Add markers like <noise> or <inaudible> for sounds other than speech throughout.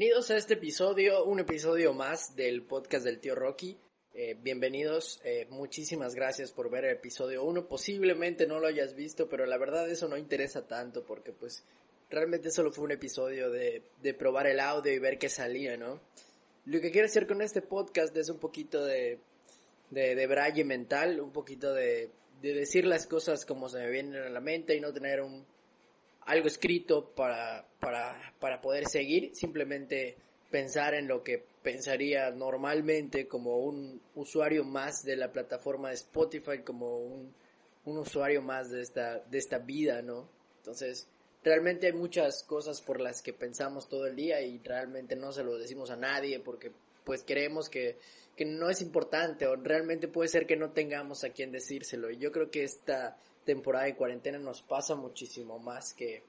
Bienvenidos a este episodio, un episodio más del podcast del tío Rocky. Eh, bienvenidos, eh, muchísimas gracias por ver el episodio 1. Posiblemente no lo hayas visto, pero la verdad eso no interesa tanto porque pues realmente solo fue un episodio de, de probar el audio y ver qué salía, ¿no? Lo que quiero hacer con este podcast es un poquito de, de, de braille mental, un poquito de, de decir las cosas como se me vienen a la mente y no tener un, algo escrito para, para, para poder seguir, simplemente pensar en lo que pensaría normalmente como un usuario más de la plataforma de Spotify, como un, un usuario más de esta, de esta vida, ¿no? Entonces, realmente hay muchas cosas por las que pensamos todo el día y realmente no se lo decimos a nadie porque pues creemos que, que no es importante o realmente puede ser que no tengamos a quien decírselo. Y yo creo que esta temporada de cuarentena nos pasa muchísimo más que,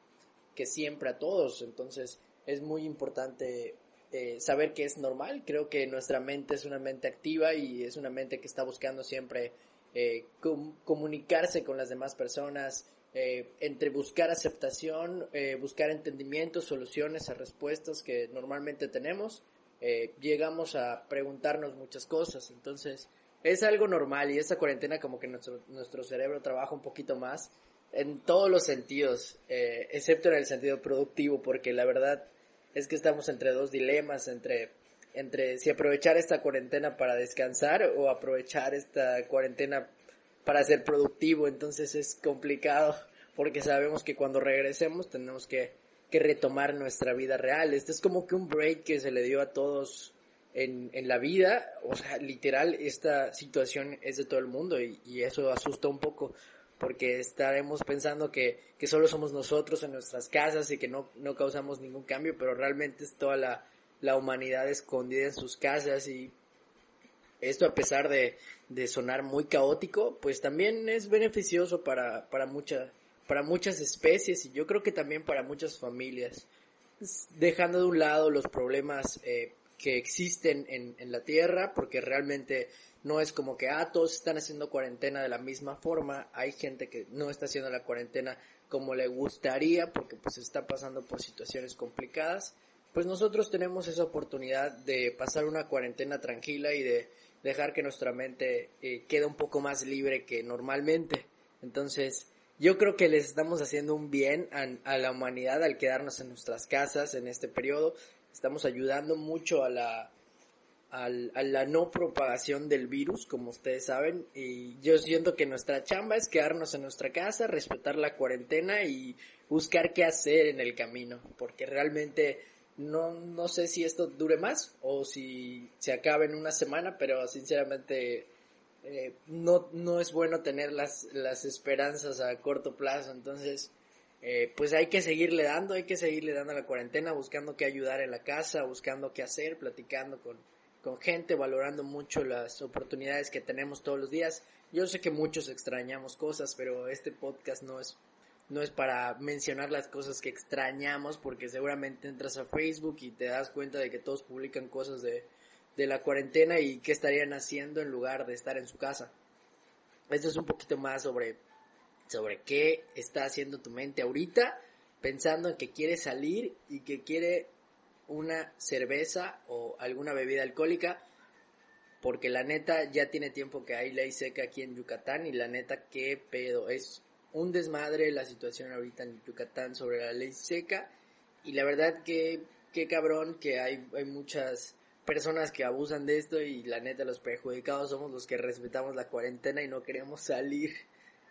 que siempre a todos. Entonces es muy importante eh, saber que es normal. Creo que nuestra mente es una mente activa y es una mente que está buscando siempre eh, com comunicarse con las demás personas, eh, entre buscar aceptación, buscar entendimiento, soluciones a respuestas que normalmente tenemos, llegamos a preguntarnos muchas cosas. Entonces, es algo normal y esta cuarentena como que nuestro, nuestro cerebro trabaja un poquito más en todos los sentidos, eh, excepto en el sentido productivo, porque la verdad es que estamos entre dos dilemas, entre, entre si aprovechar esta cuarentena para descansar o aprovechar esta cuarentena para ser productivo, entonces es complicado porque sabemos que cuando regresemos tenemos que, que retomar nuestra vida real. Este es como que un break que se le dio a todos en, en la vida, o sea, literal, esta situación es de todo el mundo y, y eso asusta un poco porque estaremos pensando que, que solo somos nosotros en nuestras casas y que no, no causamos ningún cambio, pero realmente es toda la, la humanidad escondida en sus casas y esto a pesar de, de sonar muy caótico, pues también es beneficioso para, para, mucha, para muchas especies y yo creo que también para muchas familias, dejando de un lado los problemas eh, que existen en, la Tierra, porque realmente no es como que, ah, todos están haciendo cuarentena de la misma forma, hay gente que no está haciendo la cuarentena como le gustaría, porque pues está pasando por situaciones complicadas, pues nosotros tenemos esa oportunidad de pasar una cuarentena tranquila y de dejar que nuestra mente eh, quede un poco más libre que normalmente. Entonces, yo creo que les estamos haciendo un bien a, a, la humanidad al quedarnos en nuestras casas en este periodo. Estamos ayudando mucho a la, a, la no propagación del virus, como ustedes saben. Y yo siento que nuestra chamba es quedarnos en nuestra casa, respetar la cuarentena y buscar qué hacer en el camino. Porque realmente no, no sé si esto dure más o si se acabe en una semana, pero sinceramente eh, no, no es bueno tener las, las esperanzas a corto plazo, entonces eh, pues hay que seguirle dando, hay que seguirle dando a la cuarentena, buscando qué ayudar en la casa, buscando qué hacer, platicando con, con gente, valorando mucho las oportunidades que tenemos todos los días. Yo sé que muchos extrañamos cosas, pero este podcast no es no es para mencionar las cosas que extrañamos, porque seguramente entras a Facebook y te das cuenta de que todos publican cosas de, de la cuarentena y qué estarían haciendo en lugar de estar en su casa. Esto es un poquito más sobre, sobre qué está haciendo tu mente ahorita, pensando en que quiere salir y que quiere una cerveza o alguna bebida alcohólica, porque la neta ya tiene tiempo que hay ley seca aquí en Yucatán y la neta qué pedo, es un desmadre la situación ahorita en Yucatán sobre la ley seca y la verdad que qué cabrón que hay, hay muchas personas que abusan de esto y la neta los perjudicados somos los que respetamos la cuarentena y no queremos salir.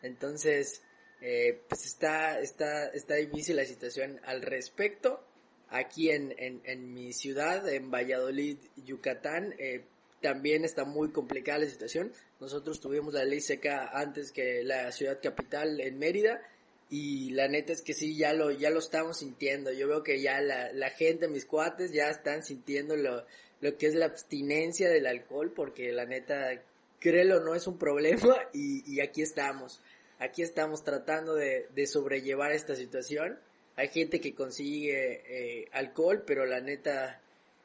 Entonces, eh, pues está, está, está difícil la situación al respecto. Aquí en, en, en mi ciudad, en Valladolid, Yucatán, eh, también está muy complicada la situación. Nosotros tuvimos la ley seca antes que la ciudad capital en Mérida y la neta es que sí, ya lo, ya lo estamos sintiendo. Yo veo que ya la, la gente, mis cuates, ya están sintiendo lo, lo que es la abstinencia del alcohol porque la neta, créelo, no es un problema y, y aquí estamos. Aquí estamos tratando de, de sobrellevar esta situación. Hay gente que consigue eh, alcohol, pero la neta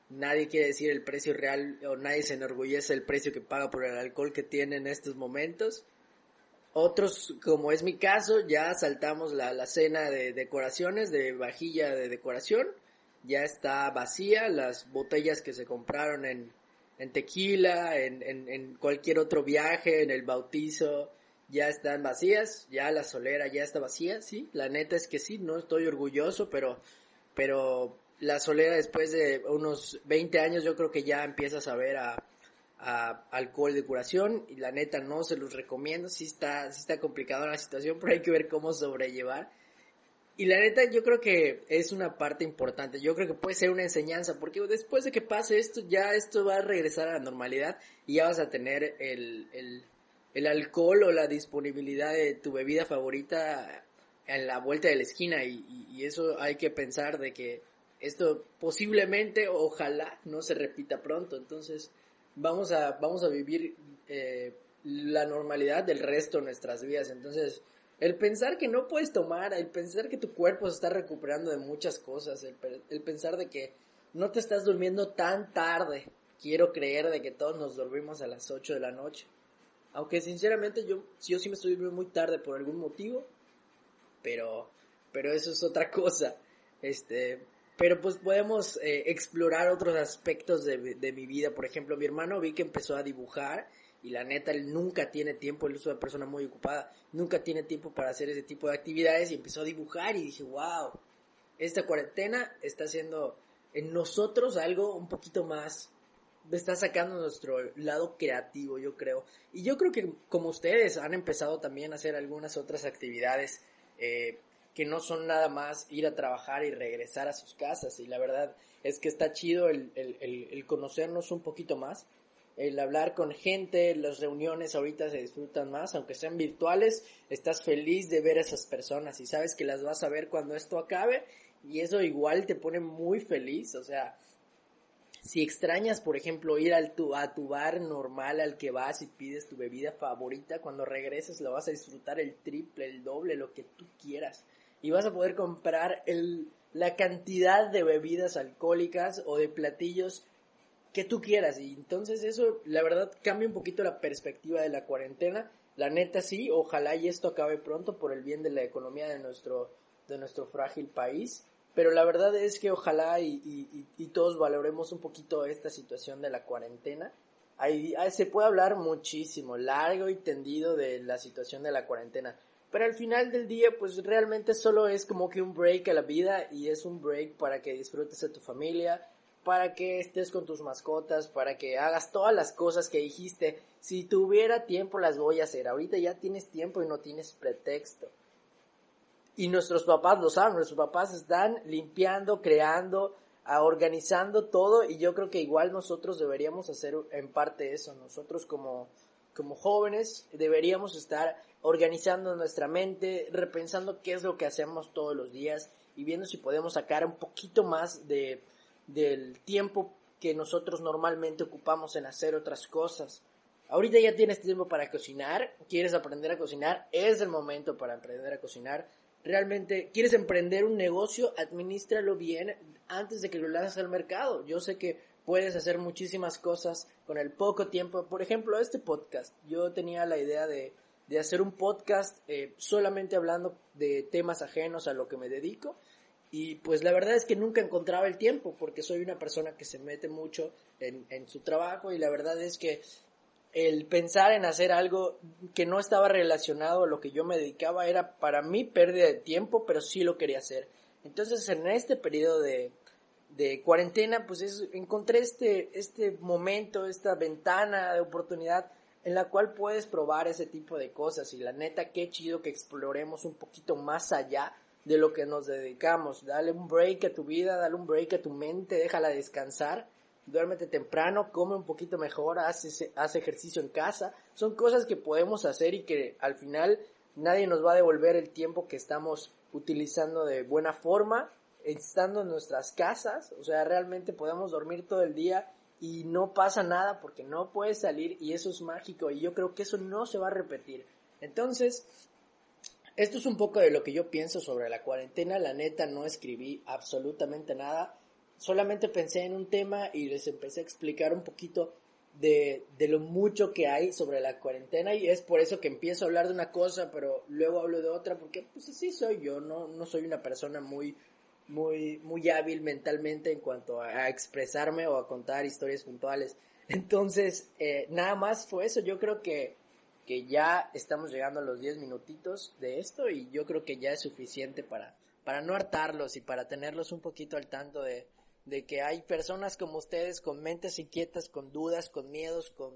nadie quiere decir el precio real o nadie se enorgullece del precio que paga por el alcohol que tiene en estos momentos. Otros, como es mi caso, ya saltamos la, la cena de decoraciones, de vajilla de decoración. Ya está vacía, las botellas que se compraron en, en tequila, en, en, en cualquier otro viaje, en el bautizo, ya están vacías, ya la solera ya está vacía, sí, la neta es que sí, no estoy orgulloso, pero, pero la solera después de unos 20 años yo creo que ya empieza a saber a, alcohol de curación y la neta no se los recomiendo, sí está, sí está complicada la situación, <laughs> pero hay que ver cómo sobrellevar. Y la neta yo creo que es una parte importante, yo creo que puede ser una enseñanza, porque después de que pase esto, ya esto va a regresar a la normalidad y ya vas a tener el, el alcohol o la disponibilidad de tu bebida favorita en la vuelta de la esquina y, eso hay que pensar de que esto posiblemente, ojalá, no se repita pronto. Entonces, vamos a, vamos a vivir eh, la normalidad del resto de nuestras vidas. Entonces, el pensar que no puedes tomar, el pensar que tu cuerpo se está recuperando de muchas cosas, el, el pensar de que no te estás durmiendo tan tarde. Quiero creer de que todos nos dormimos a las 8 de la noche. Aunque sinceramente yo, yo sí me estoy durmiendo muy tarde por algún motivo. Pero, pero eso es otra <laughs> cosa. Este, pero pues podemos eh, explorar otros aspectos de, de, mi vida. Por ejemplo, mi hermano vi que empezó a dibujar y la neta él nunca tiene tiempo, él es una persona muy ocupada, nunca tiene tiempo para hacer ese tipo de actividades y empezó a dibujar y dije, wow, esta cuarentena está haciendo en nosotros algo un poquito más, está sacando nuestro lado creativo, yo creo. Y yo creo que como ustedes han empezado también a hacer algunas otras actividades, eh, que no son nada más ir a trabajar y regresar a sus casas. Y la verdad es que está chido el, el, el, el, conocernos un poquito más, el hablar con gente, las reuniones ahorita se disfrutan más, aunque sean virtuales, estás feliz de ver a esas personas y sabes que las vas a ver cuando esto acabe y eso igual te pone muy feliz, o sea, si extrañas, por ejemplo, ir al tu, a tu bar normal al que vas y pides tu bebida favorita, cuando regreses lo vas a disfrutar el triple, el doble, lo que tú quieras y vas a poder comprar el, la cantidad de bebidas alcohólicas o de platillos que tú quieras. Y entonces eso, la verdad, cambia un poquito la perspectiva de la cuarentena. La neta sí, ojalá y esto acabe pronto por el bien de la economía de nuestro, de nuestro frágil país. Pero la verdad es que ojalá y, y, todos valoremos un poquito esta situación de la cuarentena. Ahí, se puede hablar muchísimo, largo y tendido de la situación de la cuarentena. Pero al final del día, pues realmente solo es como que un break a la vida y es un break para que disfrutes de tu familia, para que estés con tus mascotas, para que hagas todas las cosas que dijiste. Si tuviera tiempo las voy a hacer. Ahorita ya tienes tiempo y no tienes pretexto. Y nuestros papás lo saben, nuestros papás están limpiando, creando, organizando todo y yo creo que igual nosotros deberíamos hacer en parte eso. Nosotros como, como jóvenes deberíamos estar organizando nuestra mente, repensando qué es lo que hacemos todos los días y viendo si podemos sacar un poquito más de, del tiempo que nosotros normalmente ocupamos en hacer otras cosas. Ahorita ya tienes tiempo para cocinar, quieres aprender a cocinar, es el momento para aprender a cocinar. Realmente, quieres emprender un negocio, administralo bien antes de que lo lances al mercado. Yo sé que puedes hacer muchísimas cosas con el poco tiempo. Por ejemplo, este podcast. Yo tenía la idea de de hacer un podcast eh, solamente hablando de temas ajenos a lo que me dedico. Y pues la verdad es que nunca encontraba el tiempo porque soy una persona que se mete mucho en, en su trabajo y la verdad es que el pensar en hacer algo que no estaba relacionado a lo que yo me dedicaba era para mí pérdida de tiempo, pero sí lo quería hacer. Entonces en este periodo de, de cuarentena, pues es, encontré este, este momento, esta ventana de oportunidad en la cual puedes probar ese tipo de cosas y la neta qué chido que exploremos un poquito más allá de lo que nos dedicamos. Dale un break a tu vida, dale un break a tu mente, déjala descansar duérmete temprano, come un poquito mejor, haz, haz ejercicio en casa. Son cosas que podemos hacer y que al final nadie nos va a devolver el tiempo que estamos utilizando de buena forma, estando en nuestras casas. O sea, realmente podemos dormir todo el día y no pasa nada porque no puedes salir y eso es mágico y yo creo que eso no se va a repetir. Entonces, esto es un poco de lo que yo pienso sobre la cuarentena. La neta no escribí absolutamente nada. Solamente pensé en un tema y les empecé a explicar un poquito de, de, lo mucho que hay sobre la cuarentena y es por eso que empiezo a hablar de una cosa pero luego hablo de otra porque pues así soy yo, no, no soy una persona muy muy, muy hábil mentalmente en cuanto a, expresarme o a contar historias puntuales. Entonces, eh, nada más fue eso. Yo creo que, que ya estamos llegando a los 10 minutitos de esto y yo creo que ya es suficiente para, para no hartarlos y para tenerlos un poquito al tanto de, de que hay personas como ustedes con mentes inquietas, con dudas, con miedos, con,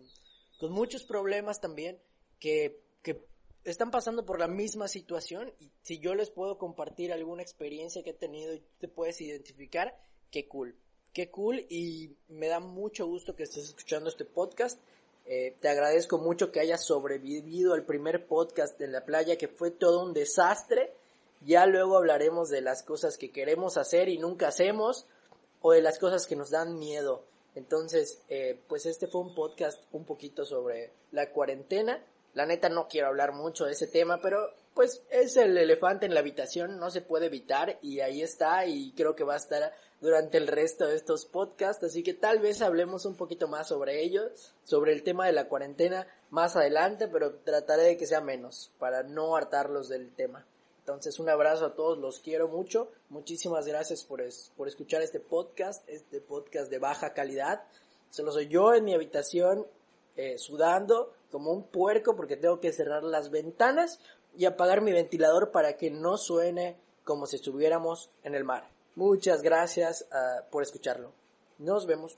con muchos problemas también, que, que están pasando por la misma situación y si yo les puedo compartir alguna experiencia que he tenido y te puedes identificar, qué cool. Qué cool y me da mucho gusto que estés escuchando este podcast. Eh, te agradezco mucho que hayas sobrevivido al primer podcast en la playa que fue todo un desastre. Ya luego hablaremos de las cosas que queremos hacer y nunca hacemos o de las cosas que nos dan miedo. Entonces, eh, pues este fue un podcast un poquito sobre la cuarentena la neta no quiero hablar mucho de ese tema, pero pues es el elefante en la habitación, no se puede evitar y ahí está y creo que va a estar durante el resto de estos podcasts, así que tal vez hablemos un poquito más sobre ello, sobre el tema de la cuarentena más adelante, pero trataré de que sea menos para no hartarlos del tema. Entonces un abrazo a todos, los quiero mucho, muchísimas gracias por, por escuchar este podcast, este podcast de baja calidad. Solo soy yo en mi habitación eh, sudando como un puerco porque tengo que cerrar las ventanas y apagar mi ventilador para que no suene como si estuviéramos en el mar. Muchas gracias uh, por escucharlo. Nos vemos.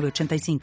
85